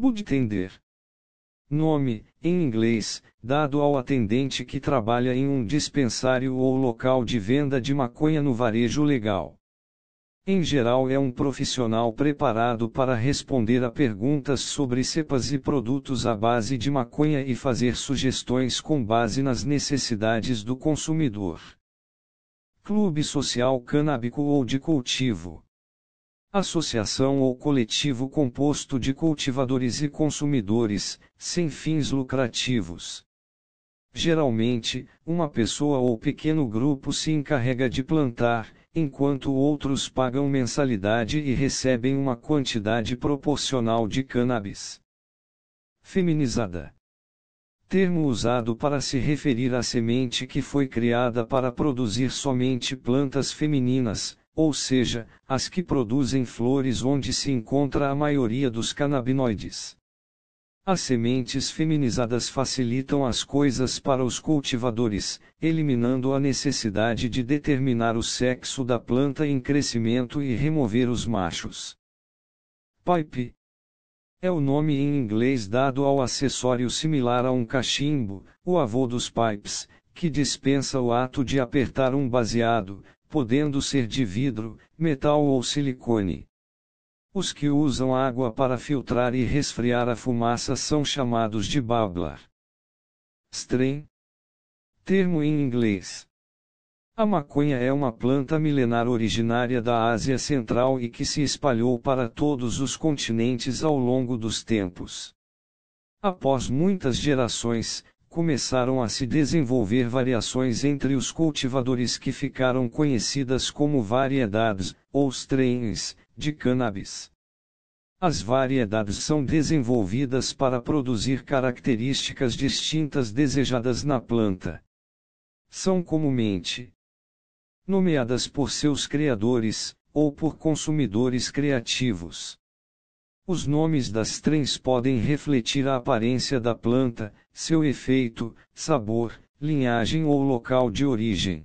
Budtender. Nome, em inglês, dado ao atendente que trabalha em um dispensário ou local de venda de maconha no varejo legal. Em geral, é um profissional preparado para responder a perguntas sobre cepas e produtos à base de maconha e fazer sugestões com base nas necessidades do consumidor. Clube social canábico ou de cultivo. Associação ou coletivo composto de cultivadores e consumidores, sem fins lucrativos. Geralmente, uma pessoa ou pequeno grupo se encarrega de plantar, enquanto outros pagam mensalidade e recebem uma quantidade proporcional de cannabis. Feminizada. Termo usado para se referir à semente que foi criada para produzir somente plantas femininas, ou seja, as que produzem flores onde se encontra a maioria dos canabinoides. As sementes feminizadas facilitam as coisas para os cultivadores, eliminando a necessidade de determinar o sexo da planta em crescimento e remover os machos. Pipe é o nome em inglês dado ao acessório similar a um cachimbo, o avô dos pipes, que dispensa o ato de apertar um baseado, podendo ser de vidro, metal ou silicone. Os que usam água para filtrar e resfriar a fumaça são chamados de bubbler. Strain. Termo em inglês. A maconha é uma planta milenar originária da Ásia Central e que se espalhou para todos os continentes ao longo dos tempos. Após muitas gerações, começaram a se desenvolver variações entre os cultivadores que ficaram conhecidas como variedades, ou strains, de cannabis. As variedades são desenvolvidas para produzir características distintas desejadas na planta. São comumente nomeadas por seus criadores, ou por consumidores criativos. Os nomes das strains podem refletir a aparência da planta, seu efeito, sabor, linhagem ou local de origem.